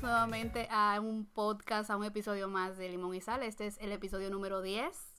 nuevamente a un podcast, a un episodio más de Limón y Sal. Este es el episodio número 10.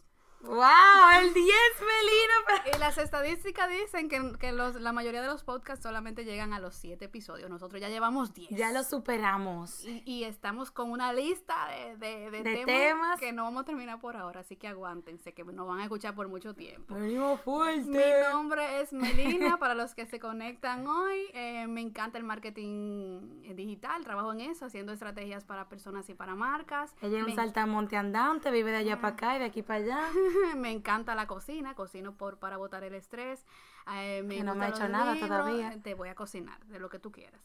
¡Wow! El 10, Melina. Y las estadísticas dicen que, que los, la mayoría de los podcasts solamente llegan a los 7 episodios. Nosotros ya llevamos 10. Ya lo superamos. Y, y estamos con una lista de, de, de De temas, temas. que no vamos a terminar por ahora, así que aguántense, que nos van a escuchar por mucho tiempo. Venimos Mi fuerte. nombre es Melina, para los que se conectan hoy. eh, me encanta el marketing digital, trabajo en eso, haciendo estrategias para personas y para marcas. Ella es un me, saltamonte andante, vive de allá para acá y de aquí para allá. me encanta la cocina, cocino por para botar el estrés. eh, me Que no me ha hecho nada libros, todavía. eh, Te voy a cocinar, de lo que tú quieras.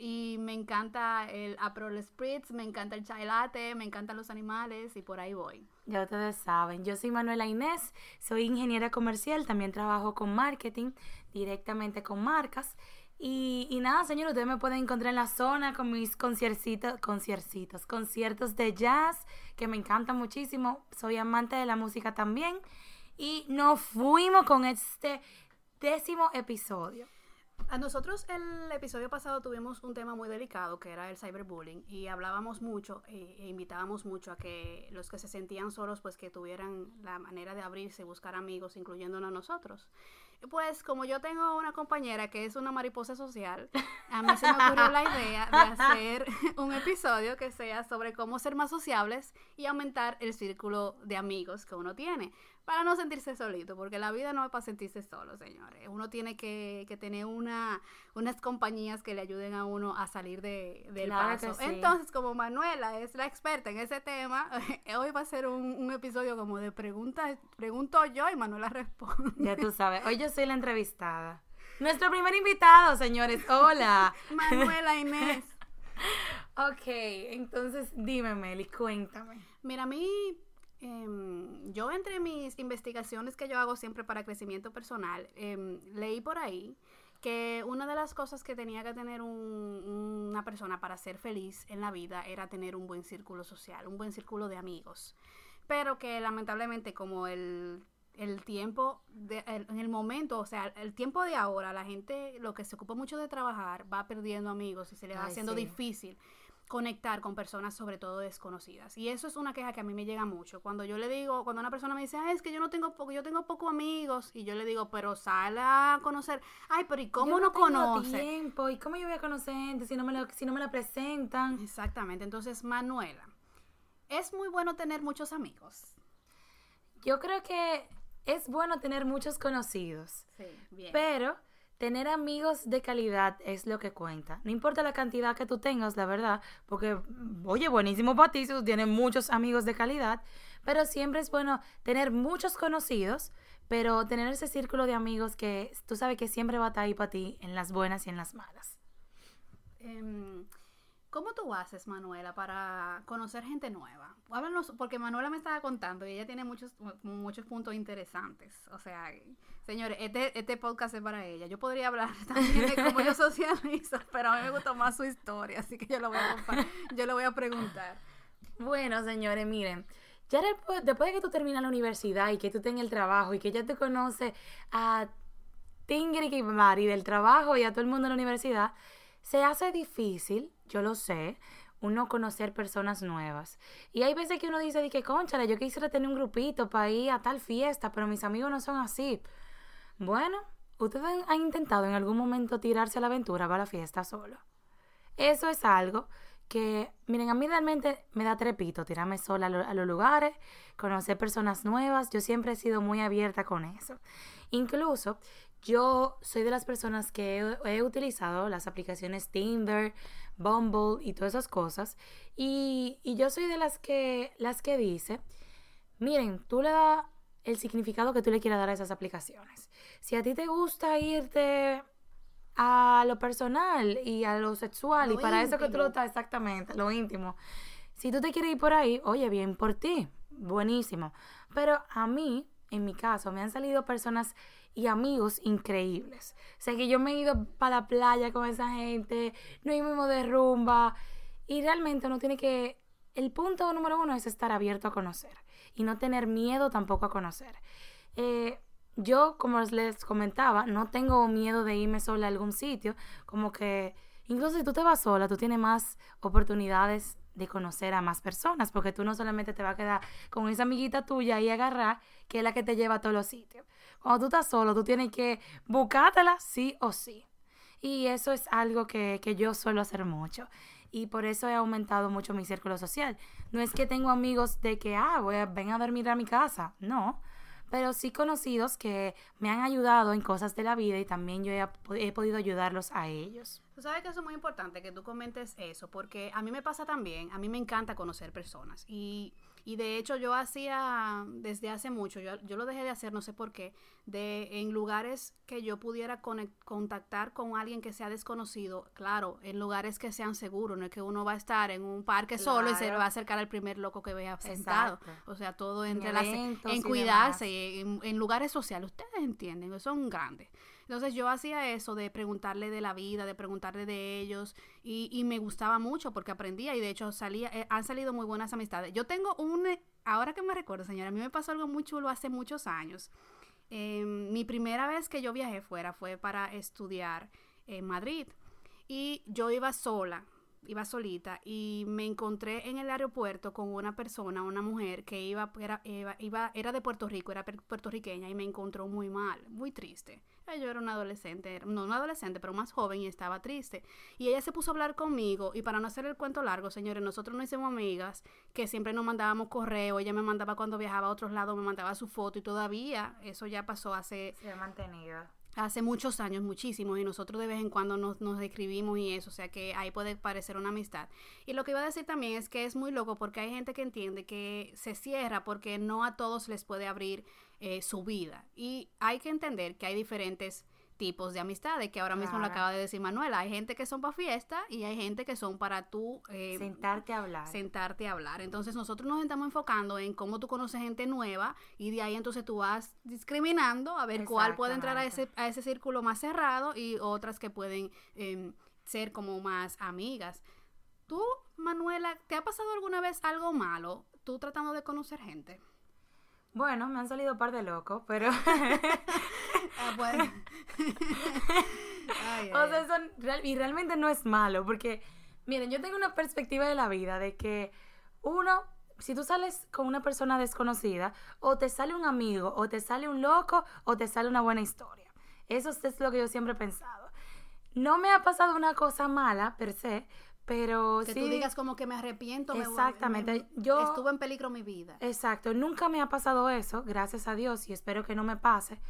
Y me encanta el Aperol Spritz, me encanta el chai latte, me encantan los animales y por ahí voy. Ya ustedes saben, yo soy Manuela Inés, soy ingeniera comercial, también trabajo con marketing, directamente con marcas. Y, nada, señor, ustedes me pueden encontrar en la zona con mis conciercitos, conciercitos, conciertos de jazz, que me encantan muchísimo. Soy amante de la música también. Y nos fuimos con este décimo episodio. A nosotros el episodio pasado tuvimos un tema muy delicado que era el cyberbullying y hablábamos mucho eh, e invitábamos mucho a que los que se sentían solos pues que tuvieran la manera de abrirse y buscar amigos incluyéndonos nosotros. Pues como yo tengo una compañera que es una mariposa social, a mí se me ocurrió la idea de hacer un episodio que sea sobre cómo ser más sociables y aumentar el círculo de amigos que uno tiene para no sentirse solito, porque la vida no es para sentirse solo, señores. Uno tiene que, que tener una, unas compañías que le ayuden a uno a salir de, del Claro paso. sí. Entonces, como Manuela es la experta en ese tema, hoy va a ser un, un episodio como de preguntas, pregunto yo y Manuela responde. Ya tú sabes, hoy yo soy la entrevistada. Nuestro primer invitado, señores. Hola. Manuela Inés. Ok, entonces dime, Meli, cuéntame. Mira, a mí, em, yo entre mis investigaciones que yo hago siempre para crecimiento personal, em, leí por ahí que una de las cosas que tenía que tener un- una persona para ser feliz en la vida era tener un buen círculo social, un buen círculo de amigos. Pero que lamentablemente como el, el tiempo, de- el- en el momento, o sea, el tiempo de ahora, la gente lo que se ocupa mucho de trabajar va perdiendo amigos y se le va Ay, haciendo sí. difícil conectar con personas sobre todo desconocidas. Y eso es una queja que a mí me llega mucho. Cuando yo le digo, cuando una persona me dice, "Ay, es que yo no tengo poco, yo tengo pocos amigos, y yo le digo, pero sal a conocer, ay, pero ¿y cómo Yo no tengo conoce? tiempo. ¿Y cómo yo voy a conocer gente si no me, lo- si no me la presentan? Exactamente. Entonces, Manuela, es muy bueno tener muchos amigos. Yo creo que es bueno tener muchos conocidos, Sí, bien. pero tener amigos de calidad es lo que cuenta. No importa la cantidad que tú tengas, la verdad, porque, oye, buenísimo para ti si tú tienes muchos amigos de calidad, pero siempre es bueno tener muchos conocidos, pero tener ese círculo de amigos que tú sabes que siempre va a estar ahí para ti en las buenas y en las malas. Em, ¿Cómo tú haces, Manuela, para conocer gente nueva? Háblanos, porque Manuela me estaba contando y ella tiene muchos, muchos puntos interesantes. O sea, señores, este, este podcast es para ella. Yo podría hablar también de cómo yo socializo, pero a mí me gusta más su historia, así que yo lo voy a, yo lo voy a preguntar. Bueno, señores, miren, ya después, después de que tú terminas la universidad y que tú tengas el trabajo y que ya te conoces a Tingri y Mari del trabajo y a todo el mundo en la universidad, se hace difícil, yo lo sé, uno conocer personas nuevas. Y hay veces que uno dice, de que conchale, yo quisiera tener un grupito para ir a tal fiesta, pero mis amigos no son así. Bueno, ¿ustedes han- intentado en algún momento tirarse a la aventura para la fiesta solo? Eso es algo que, miren, a mí realmente me da trepito tirarme sola a los lugares, conocer personas nuevas. Yo siempre he sido muy abierta con eso. Incluso yo soy de las personas que he, he utilizado las aplicaciones Tinder, Bumble y todas esas cosas. Y, y yo soy de las que, las que dice, miren, tú le das el significado que tú le quieras dar a esas aplicaciones. Si a ti te gusta irte a lo personal y a lo sexual, Lo y para eso que tú lo estás exactamente, lo íntimo. Si tú te quieres ir por ahí, oye, bien por ti, buenísimo. Pero a mí, en mi caso, me han salido personas y amigos increíbles. O sea, que yo me he ido para la playa con esa gente, no íbamos de rumba, y realmente uno tiene que, el punto número uno es estar abierto a conocer y no tener miedo tampoco a conocer. Eh, yo, como les comentaba, no tengo miedo de irme sola a algún sitio, como que Incluso si tú te vas sola, tú tienes más oportunidades de conocer a más personas, porque tú no solamente te vas a quedar con esa amiguita tuya y agarrar, que es la que te lleva a todos los sitios. Cuando tú estás solo, tú tienes que buscártela sí o sí. Y eso es algo que, que yo suelo hacer mucho. Y por eso he aumentado mucho mi círculo social. No es que tengo amigos de que, ah, voy a, ven a dormir a mi casa. No pero sí conocidos que me han ayudado en cosas de la vida y también yo he, he, podido ayudarlos a ellos. Tú sabes que eso es muy importante que tú comentes eso, porque a mí me pasa también, a mí me encanta conocer personas y y de hecho yo hacía desde hace mucho, yo, yo lo dejé de hacer, no sé por qué, de en lugares que yo pudiera contactar con alguien que sea desconocido, claro, en lugares que sean seguros, no es que uno va a estar en un parque solo y se va a acercar al primer loco que vea sentado. O sea, todo en, en, en cuidarse, en, en lugares sociales, ustedes entienden, son grandes. Entonces yo hacía eso de preguntarle de la vida, de preguntarle de ellos y, me gustaba mucho porque aprendía y de hecho salía, eh, han salido muy buenas amistades. Yo tengo un, ahora que me recuerdo señora, a mí me pasó algo muy chulo hace muchos años. Em, mi primera vez que yo viajé fuera fue para estudiar en Madrid y yo iba sola iba solita y me encontré en el aeropuerto con una persona, una mujer que iba, era, iba, era de Puerto Rico, era puertorriqueña y me encontró muy mal, muy triste. Yo era una adolescente, no una adolescente, pero más joven y estaba triste. Y ella se puso a hablar conmigo y para no hacer el cuento largo, señores, nosotros nos hicimos amigas que siempre nos mandábamos correo, ella me mandaba cuando viajaba a otros lados, me mandaba su foto y todavía eso ya pasó hace... Se ha mantenido hace muchos años, muchísimos, y nosotros de vez en cuando nos, nos escribimos y eso, o sea que ahí puede parecer una amistad. Y lo que iba a decir también es que es muy loco porque hay gente que entiende que se cierra porque no a todos les puede abrir eh, su vida. Y hay que entender que hay diferentes tipos de amistades, que ahora mismo lo acaba de decir Manuela. Hay gente que son para fiesta y hay gente que son para tú... Eh, sentarte a hablar. Sentarte a hablar. Entonces nosotros nos estamos enfocando en cómo tú conoces gente nueva y de ahí entonces tú vas discriminando a ver cuál puede entrar a ese, a ese círculo más cerrado y otras que pueden em, ser como más amigas. ¿Tú, Manuela, te ha pasado alguna vez algo malo tú tratando de conocer gente? Bueno, me han salido un par de locos, pero... ah, bueno. o sea, eso y realmente no es malo, porque, miren, yo tengo una perspectiva de la vida de que uno, si tú sales con una persona desconocida, o te sale un amigo, o te sale un loco, o te sale una buena historia. Eso es lo que yo siempre he pensado. No me ha pasado una cosa mala, per se, pero que tú digas como que me arrepiento. Exactamente. yo estuve en peligro mi vida. Exacto. Nunca me ha pasado eso, gracias a Dios, y espero que no me pase.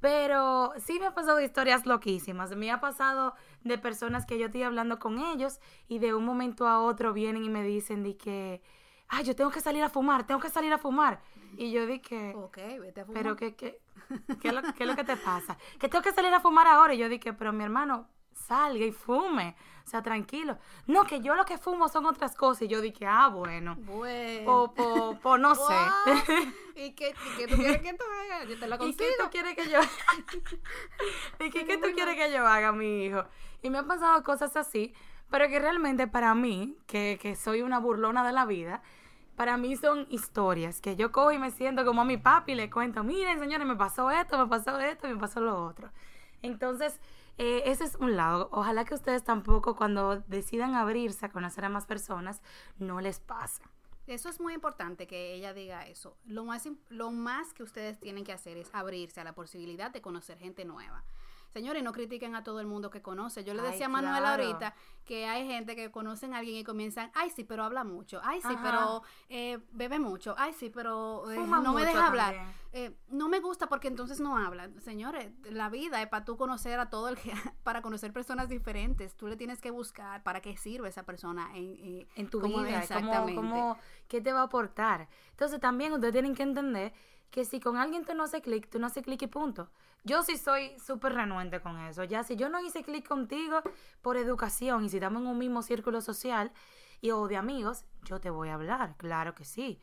Pero sí me ha pasado historias loquísimas. Me ha pasado de personas que yo estoy hablando con ellos y de un momento a otro vienen y me dicen de que, ay, yo tengo que salir a fumar, tengo que salir a fumar. Y yo dije, ok, vete a fumar. Pero ¿qué, qué, qué, es lo, qué es lo que te pasa? Que tengo que salir a fumar ahora. Y yo dije, pero mi hermano, salga y fume. O sea, tranquilo. No, que yo lo que fumo son otras cosas. Y yo dije, ah, bueno. Bueno. Po, po, no sé. ¿Y qué, qué, tú quieres que tú haga? Yo te la consigo. ¿Y qué tú quieres que yo ¿Y qué, qué tú quieres que yo haga, mi hijo? Y me han pasado cosas así, pero que realmente para mí, que, que soy una burlona de la vida, para mí son historias que yo cojo y me siento como a mi papi y le cuento, miren señores, me pasó esto, me pasó esto, me pasó lo otro. Entonces, eh, ese es un lado. Ojalá que ustedes tampoco cuando decidan abrirse a conocer a más personas, no les pase. Eso es muy importante que ella diga eso. Lo más, lo más que ustedes tienen que hacer es abrirse a la posibilidad de conocer gente nueva. Señores, no critiquen a todo el mundo que conoce. Yo le decía a Manuel ahorita que hay gente que conocen a alguien y comienzan, ay sí, pero habla mucho, ay sí, pero eh, bebe mucho, ay sí, pero eh, no me deja hablar. Eh, no me gusta porque entonces no habla. Señores, la vida es para tú conocer a todo el que, para conocer personas diferentes. Tú le tienes que buscar para qué sirve esa persona en, en tu vida. Exactamente. ¿Qué te va a aportar? Entonces también ustedes tienen que entender que si con alguien tú no haces clic, tú no haces clic y punto. Yo sí soy súper renuente con eso. Ya si yo no hice clic contigo por educación y si estamos en un mismo círculo social y o de amigos, yo te voy a hablar, claro que sí.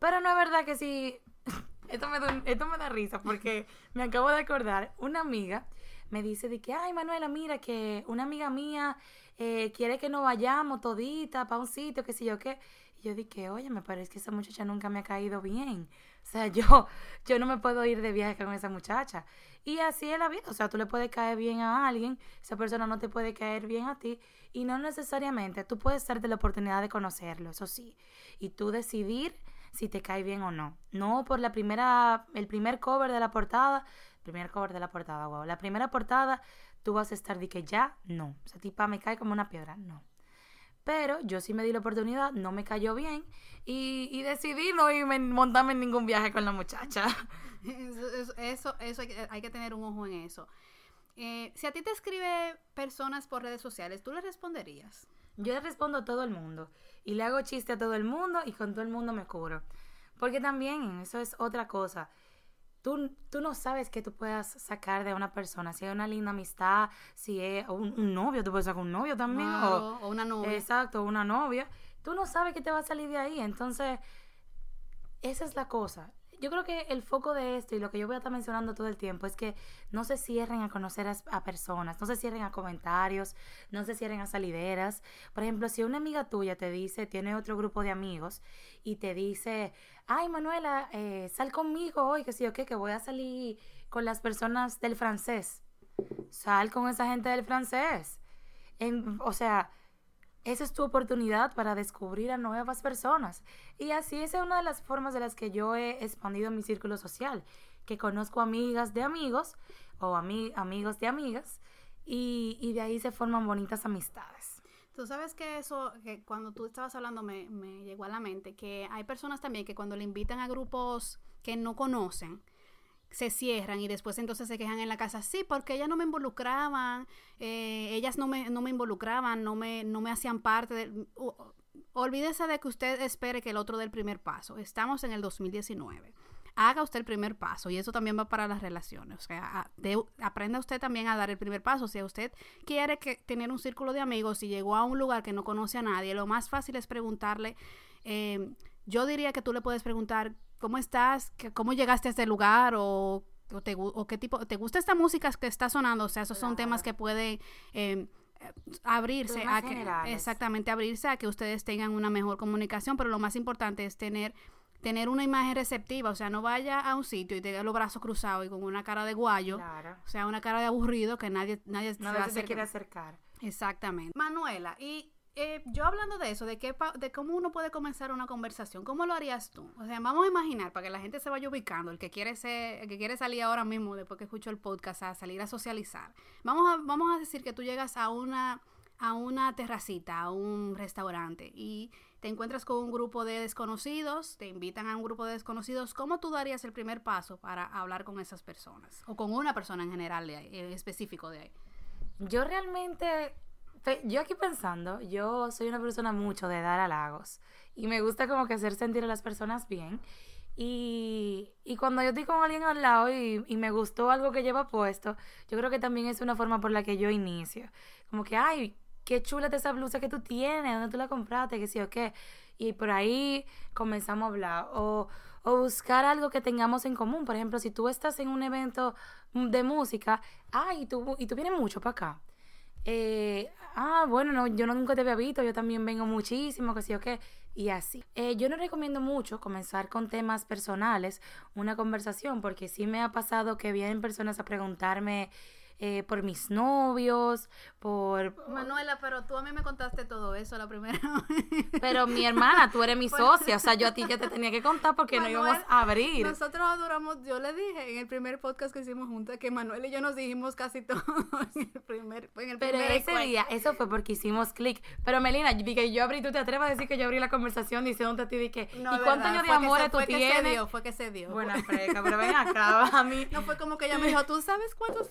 Pero no es verdad que si... esto, me da, esto me da risa porque me acabo de acordar, una amiga me dice de que, ay, Manuela, mira que una amiga mía eh, quiere que nos vayamos todita para un sitio, que sé yo qué. Y yo dije, oye, me parece que esa muchacha nunca me ha caído bien. O sea, yo, yo no me puedo ir de viaje con esa muchacha. Y así es la vida. O sea, tú le puedes caer bien a alguien, esa persona no te puede caer bien a ti. Y no necesariamente, tú puedes darte la oportunidad de conocerlo, eso sí. Y tú decidir si te cae bien o no. No por la primera, el primer cover de la portada, primer cover de la portada, wow. La primera portada, tú vas a estar de que ya, no. O sea, tipa, me cae como una piedra, no. Pero yo sí me di la oportunidad, no me cayó bien y, y decidí no irme, montarme en ningún viaje con la muchacha. Eso, eso, eso hay, que, hay, que, tener un ojo en eso. Eh, si a ti te escribe personas por redes sociales, ¿tú le responderías? Yo le respondo a todo el mundo y le hago chiste a todo el mundo y con todo el mundo me cubro. Porque también eso es otra cosa. Tú, tú no sabes qué tú puedas sacar de una persona. Si hay una linda amistad, si es un, novio, tú puedes sacar un novio también. o, o, una novia. Exacto, una novia. Tú no sabes qué te va a salir de ahí. Entonces, esa es la cosa yo creo que el foco de esto y lo que yo voy a estar mencionando todo el tiempo es que no se cierren a conocer a, personas, no se cierren a comentarios, no se cierren a salideras. Por ejemplo, si una amiga tuya te dice, tiene otro grupo de amigos y te dice, ay Manuela, eh, sal conmigo hoy, que sí o qué, que voy a salir con las personas del francés. Sal con esa gente del francés. O sea, esa es tu oportunidad para descubrir a nuevas personas. Y así es una de las formas de las que yo he expandido mi círculo social, que conozco amigas de amigos o amigos de amigas y, y, de ahí se forman bonitas amistades. Tú sabes que eso, que cuando tú estabas hablando me, me llegó a la mente, que hay personas también que cuando le invitan a grupos que no conocen, se cierran y después entonces se quejan en la casa, sí, porque ellas no me involucraban, eh, ellas no me, no me involucraban, no me, no me hacían parte de... olvídese de que usted espere que el otro dé el primer paso. Estamos en el 2019. Haga usted el primer paso y eso también va para las relaciones. O sea, aprenda usted también a dar el primer paso. Si usted quiere que, tener un círculo de amigos y llegó a un lugar que no conoce a nadie, lo más fácil es preguntarle. Eh, yo diría que tú le puedes preguntar ¿cómo estás? ¿Cómo llegaste a este lugar? ¿O, te, qué tipo, te gusta esta música que está sonando? O sea, esos son temas que pueden em, abrirse a que, exactamente, abrirse a que ustedes tengan una mejor comunicación, pero lo más importante es tener tener una imagen receptiva, o sea, no vaya a un sitio y tenga los brazos cruzados y con una cara de guayo, o sea, una cara de aburrido que nadie nadie se, quiere acercar. Exactamente. Manuela, y eh, yo hablando de eso, de, qué de cómo uno puede comenzar una conversación, ¿cómo lo harías tú? O sea, vamos a imaginar, para que la gente se vaya ubicando, el que quiere ser, el que quiere salir ahora mismo, después que escucho el podcast, a salir a socializar. Vamos a, vamos a decir que tú llegas a una, a una terracita, a un restaurante, y te encuentras con un grupo de desconocidos, te invitan a un grupo de desconocidos, ¿cómo tú darías el primer paso para hablar con esas personas? O con una persona en general, de ahí, específico de ahí. Yo realmente yo aquí pensando, yo soy una persona mucho de dar halagos y me gusta como que hacer sentir a las personas bien. Y, y cuando yo estoy con alguien al lado y, y, me gustó algo que lleva puesto, yo creo que también es una forma por la que yo inicio. Como que, ay, qué chula es esa blusa que tú tienes, ¿dónde tú la compraste? ¿Qué sí o qué? Y por ahí comenzamos a hablar. O, o buscar algo que tengamos en común. Por ejemplo, si tú estás en un evento de música, ay, tú, y tú vienes mucho para acá eh, ah, bueno, no, yo nunca te había visto, yo también vengo muchísimo, que sí o qué, y así. Eh, yo no recomiendo mucho comenzar con temas personales, una conversación, porque sí me ha pasado que vienen personas a preguntarme eh, por mis novios, por... Manuela, pero tú a mí me contaste todo eso la primera vez. Pero mi hermana, tú eres mi socia, o sea, yo a ti ya te tenía que contar porque no íbamos a abrir. Nosotros adoramos, yo le dije en el primer podcast que hicimos juntas que Manuel y yo nos dijimos casi todo en el primer, en el Pero ese día, eso fue porque hicimos clic. Pero Melina, que yo abrí, tú te atreves a decir que yo abrí la conversación diciendo a ti de que, ¿y cuántos años de amor tú tienes? Que se dio, fue que se dio. Buena freca, pero ven acá, a mí. No fue como que ella me dijo, ¿tú sabes cuántos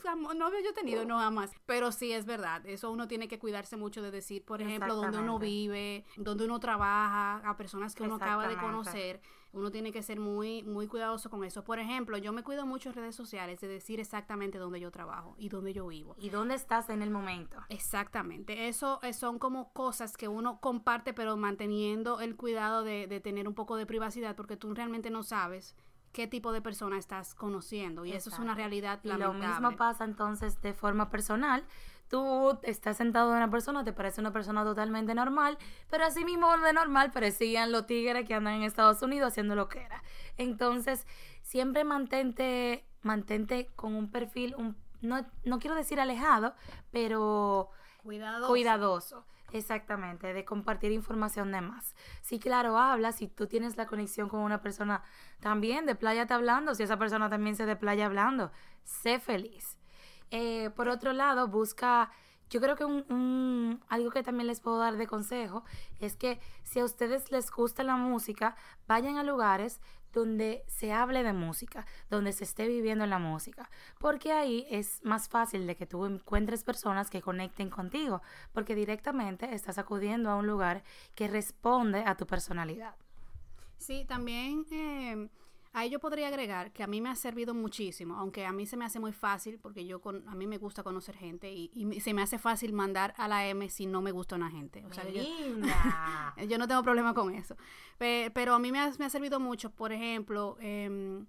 yo he tenido, no amas. Pero sí es verdad, eso uno tiene que cuidarse mucho de decir, por ejemplo, dónde uno vive, dónde uno trabaja, a personas que uno acaba de conocer. Uno tiene que ser muy, muy cuidadoso con eso. Por ejemplo, yo me cuido mucho en redes sociales de decir exactamente dónde yo trabajo y dónde yo vivo. Y dónde estás en el momento. Exactamente. Eso eh, son como cosas que uno comparte, pero manteniendo el cuidado de, de tener un poco de privacidad, porque tú realmente no sabes qué tipo de persona estás conociendo. Y eso es una realidad y Lo mismo pasa entonces de forma personal. Tú estás sentado de una persona, te parece una persona totalmente normal, pero así mismo de normal parecían los tigres que andan en Estados Unidos haciendo lo que era. Entonces, siempre mantente, mantente con un perfil, un, no, no quiero decir alejado, pero cuidadoso. cuidadoso. Exactamente, de compartir información de más. Sí, claro, habla, si tú tienes la conexión con una persona también de playa te hablando, si esa persona también se de playa hablando, sé feliz. Eh, por otro lado, busca, yo creo que un, algo que también les puedo dar de consejo es que si a ustedes les gusta la música, vayan a lugares donde se hable de música, donde se esté viviendo la música, porque ahí es más fácil de que tú encuentres personas que conecten contigo, porque directamente estás acudiendo a un lugar que responde a tu personalidad. Sí, también eh, Ahí yo podría agregar que a mí me ha servido muchísimo, aunque a mí se me hace muy fácil, porque yo con, a mí me gusta conocer gente y, se me hace fácil mandar a la M si no me gusta una gente. O sea, yo, no tengo problema con eso. Pero, a mí me ha, me ha, servido mucho, por ejemplo, eh,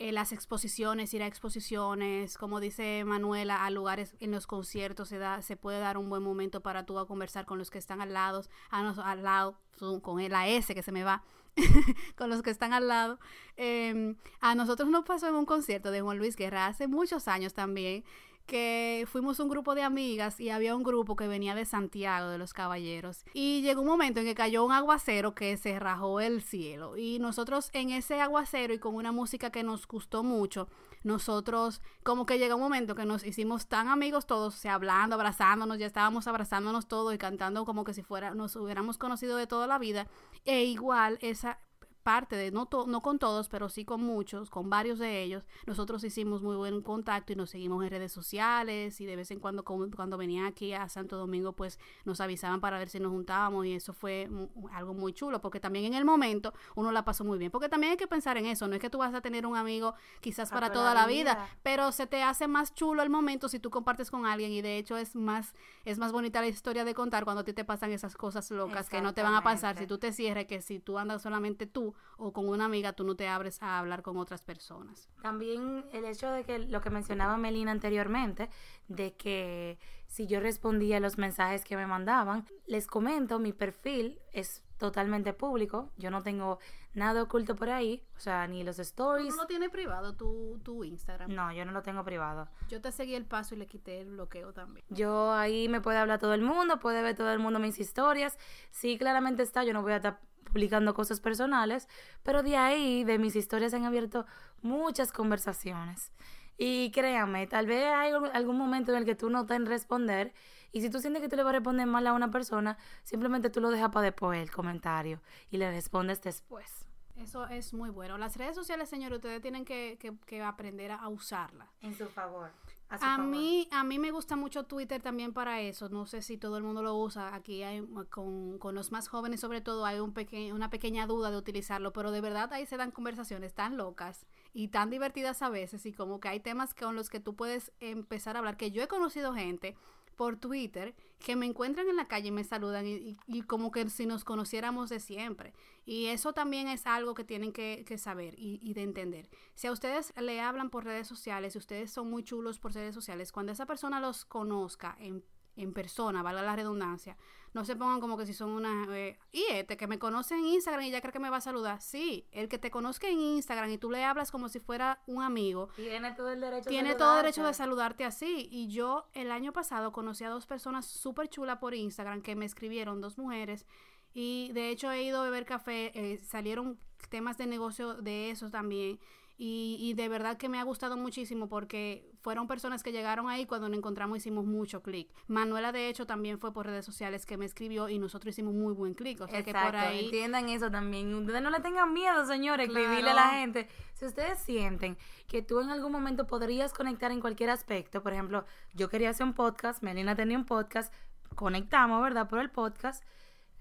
eh, las exposiciones, ir a exposiciones, como dice Manuela, a lugares en los conciertos se da, se puede dar un buen momento para tú a conversar con los que están al lado, a al lado, con la S que se me va, con los que están al lado. Em, a nosotros nos pasó en un concierto de Juan Luis Guerra hace muchos años también, que fuimos un grupo de amigas y había un grupo que venía de Santiago de los Caballeros y llegó un momento en que cayó un aguacero que se rajó el cielo y nosotros en ese aguacero y con una música que nos gustó mucho nosotros como que llegó un momento que nos hicimos tan amigos todos, o hablando, abrazándonos, ya estábamos abrazándonos todos y cantando como que si fuera nos hubiéramos conocido de toda la vida e igual esa parte de, no, no con todos, pero sí con muchos, con varios de ellos, nosotros hicimos muy buen contacto y nos seguimos en redes sociales y de vez en cuando cuando venían aquí a Santo Domingo pues nos avisaban para ver si nos juntábamos y eso fue algo muy chulo porque también en el momento uno la pasó muy bien, porque también hay que pensar en eso, no es que tú vas a tener un amigo quizás para toda la vida, pero se te hace más chulo el momento si tú compartes con alguien y de hecho es más es más bonita la historia de contar cuando a ti te pasan esas cosas locas que no te van a pasar si tú te cierras que si tú andas solamente tú o con una amiga tú no te abres a hablar con otras personas. También el hecho de que lo que mencionaba Melina anteriormente, de que si yo respondía a los mensajes que me mandaban, les comento, mi perfil es totalmente público, yo no tengo nada oculto por ahí, o sea, ni los stories. ¿No lo tiene privado tu, tu Instagram? No, yo no lo tengo privado. Yo te seguí el paso y le quité el bloqueo también. Yo ahí me puede hablar todo el mundo, puede ver todo el mundo mis historias. Sí, claramente está, yo no voy a estar publicando cosas personales, pero de ahí, de mis historias, han abierto muchas conversaciones. Y créanme, tal vez hay algún momento en el que tú no te en responder. Y si tú sientes que tú le vas a responder mal a una persona, simplemente tú lo dejas para después el comentario y le respondes después. Eso es muy bueno. Las redes sociales, señor, ustedes tienen que, que aprender a usarlas. En su favor. A, mí, a mí me gusta mucho Twitter también para eso. No sé si todo el mundo lo usa. Aquí hay, con, con los más jóvenes sobre todo hay un peque, una pequeña duda de utilizarlo, pero de verdad ahí se dan conversaciones tan locas y tan divertidas a veces y como que hay temas con los que tú puedes empezar a hablar. Que yo he conocido gente por Twitter que me encuentran en la calle y me saludan y, como que si nos conociéramos de siempre. Y eso también es algo que tienen que, saber y, de entender. Si a ustedes le hablan por redes sociales, si ustedes son muy chulos por redes sociales, cuando esa persona los conozca en en persona, valga la redundancia, no se pongan como que si son una... Eh, y este que me conoce en Instagram y ya cree que me va a saludar. Sí, el que te conozca en Instagram y tú le hablas como si fuera un amigo. Tiene todo el derecho Tiene todo el derecho de saludarte así. Y yo el año pasado conocí a dos personas súper chulas por Instagram que me escribieron, dos mujeres. Y de hecho he ido a beber café, eh, salieron temas de negocio de eso también. Y, de verdad que me ha gustado muchísimo porque fueron personas que llegaron ahí cuando nos encontramos hicimos mucho clic. Manuela de hecho también fue por redes sociales que me escribió y nosotros hicimos muy buen clic. O sea que por ahí... Entiendan eso también. Ustedes no le tengan miedo, señores, escribirle a la gente. Si ustedes sienten que tú en algún momento podrías conectar en cualquier aspecto, por ejemplo, yo quería hacer un podcast, Melina tenía un podcast, conectamos, ¿verdad? Por el podcast,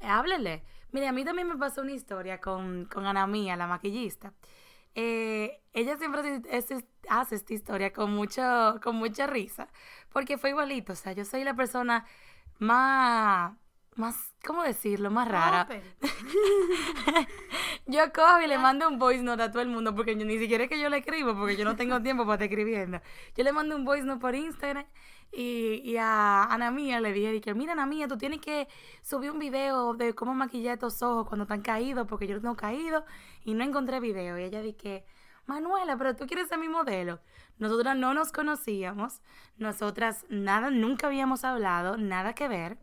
háblele. Mire, a mí también me pasó una historia con, con Ana Mía, la maquillista. Eh, ella siempre hace esta historia con, mucho, con mucha risa, porque fue igualito, o sea, yo soy la persona más, más ¿cómo decirlo? Más rara. Yo cojo y le mando un voice note a todo el mundo porque yo, ni siquiera es que yo le escribo porque yo no tengo tiempo para estar escribiendo. Yo le mando un voice note por Instagram y, a Ana Mía le dije, que mira Ana Mía, tú tienes que subir un video de cómo maquillar estos ojos cuando están caídos porque yo no tengo caído y no encontré video. Y ella dije, Manuela, pero tú quieres ser mi modelo. Nosotras no nos conocíamos, nosotras nada, nunca habíamos hablado, nada que ver.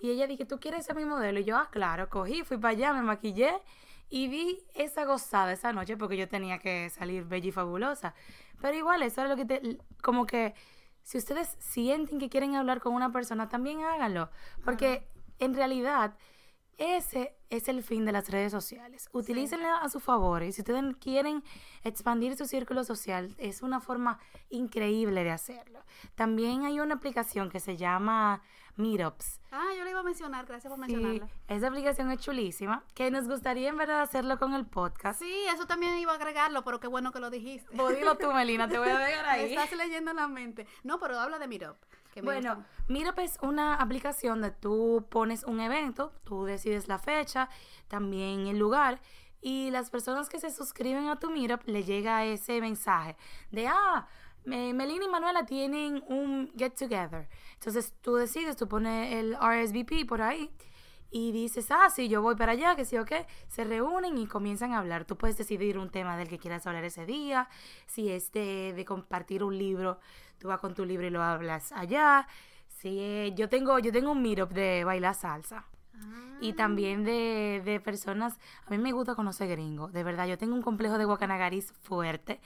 Y ella dije, ¿tú quieres ser mi modelo? Y yo, ah, claro, cogí, fui para allá, me maquillé y vi esa gozada esa noche porque yo tenía que salir bella y fabulosa. Pero igual, eso es lo que te, como que, si ustedes sienten que quieren hablar con una persona, también háganlo. Porque en realidad, ese es el fin de las redes sociales. Utilícenla a su favor. Y si ustedes quieren expandir su círculo social, es una forma increíble de hacerlo. También hay una aplicación que se llama Meetups. Ah, yo le iba a mencionar, gracias por Sí, mencionarla. esa aplicación es chulísima, que nos gustaría en verdad hacerlo con el podcast. Sí, eso también iba a agregarlo, pero qué bueno que lo dijiste. Vos dilo tú, Melina, te voy a dejar Me ahí. estás leyendo la mente. No, pero habla de Meetup. que Bueno, gusta. Meetup es una aplicación donde tú pones un evento, tú decides la fecha, también el lugar, y las personas que se suscriben a tu Meetup le llega ese mensaje de, ah, me- Melina y Manuela tienen un get together. Entonces tú decides, tú pones el RSVP por ahí y dices, ah, sí, yo voy para allá, que sí o qué. Se reúnen y comienzan a hablar. Tú puedes decidir un tema del que quieras hablar ese día. Si es de, de compartir un libro, tú vas con tu libro y lo hablas allá. Si yo tengo yo tengo un meetup de bailar salsa. Ah, Y también de, de personas, a mí me gusta conocer gringos, de verdad, yo tengo un complejo de guacanagaris fuerte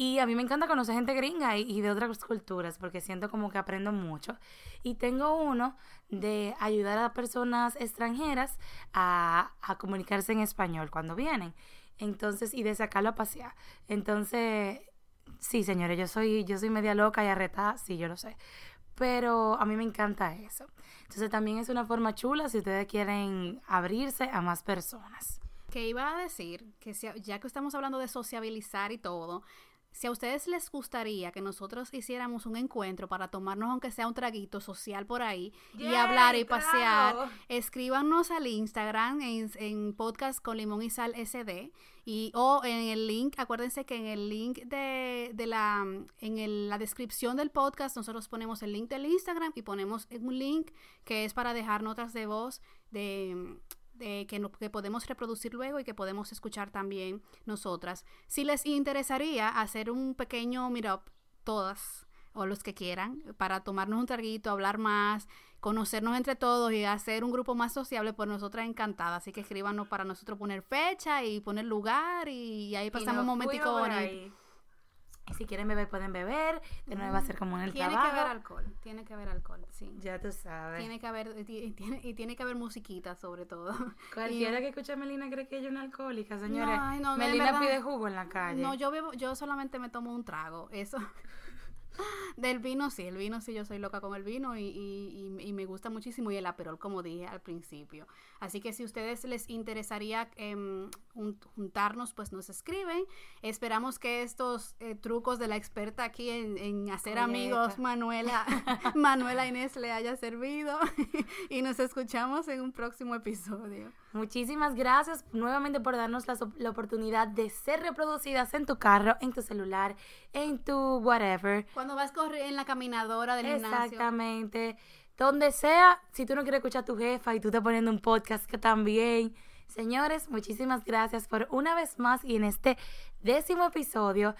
y a mí me encanta conocer gente gringa y, de otras culturas porque siento como que aprendo mucho. Y tengo uno de ayudar a personas extranjeras a, comunicarse en español cuando vienen. Entonces, y de sacarlo a pasear. Entonces, sí, señores, yo soy, yo soy media loca y arretada, sí, yo lo sé. Pero a mí me encanta eso. Entonces también es una forma chula si ustedes quieren abrirse a más personas. que iba a decir que ya que estamos hablando de sociabilizar y todo, si a ustedes les gustaría que nosotros hiciéramos un encuentro para tomarnos aunque sea un traguito social por ahí y hablar y claro. pasear, escríbanos al Instagram en, en podcast con limón y sal SD y o en el link, acuérdense que en el link de, de la en el- la descripción del podcast nosotros ponemos el link del Instagram y ponemos un link que es para dejar notas de voz de de que, no- que podemos reproducir luego y que podemos escuchar también nosotras. Si les interesaría hacer un pequeño meetup, todas o los que quieran, para tomarnos un traguito, hablar más, conocernos entre todos y hacer un grupo más sociable, pues nosotras encantadas. Así que escríbanos para nosotros poner fecha y poner lugar y, ahí pasamos un momentico bonito. Si quieren beber, pueden beber. De nuevo va a ser como en el Tiene trabajo. que haber alcohol, tiene que haber alcohol, sí. Ya tú sabes. Tiene que haber, y tiene, y tiene que haber musiquita sobre todo. Cualquiera que escuche a Melina cree que ella es una alcohólica, señores. ay, no, de Melina verdad. pide jugo en la calle. No, yo bebo, yo solamente me tomo un trago, eso. Del vino sí, el vino sí, yo soy loca con el vino y, y- y- y me gusta muchísimo y el aperol, como dije al principio. Así que si a ustedes les interesaría jun- juntarnos, pues nos escriben. Esperamos que estos eh, trucos de la experta aquí en, en hacer Coleta. amigos, Manuela, Manuela Inés, le haya servido y nos escuchamos en un próximo episodio. Muchísimas gracias nuevamente por darnos la, la oportunidad de ser reproducidas en tu carro, en tu celular, en tu whatever. Cuando vas a correr en la caminadora del gimnasio. Exactamente. Donde sea, si tú no quieres escuchar a tu jefa y tú estás poniendo un podcast que también. Señores, muchísimas gracias por una vez más y en este décimo episodio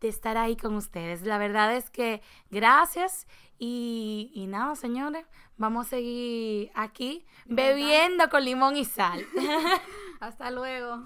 de estar ahí con ustedes. La verdad es que gracias y, y nada, señores, vamos a seguir aquí bebiendo con limón y sal. Hasta luego.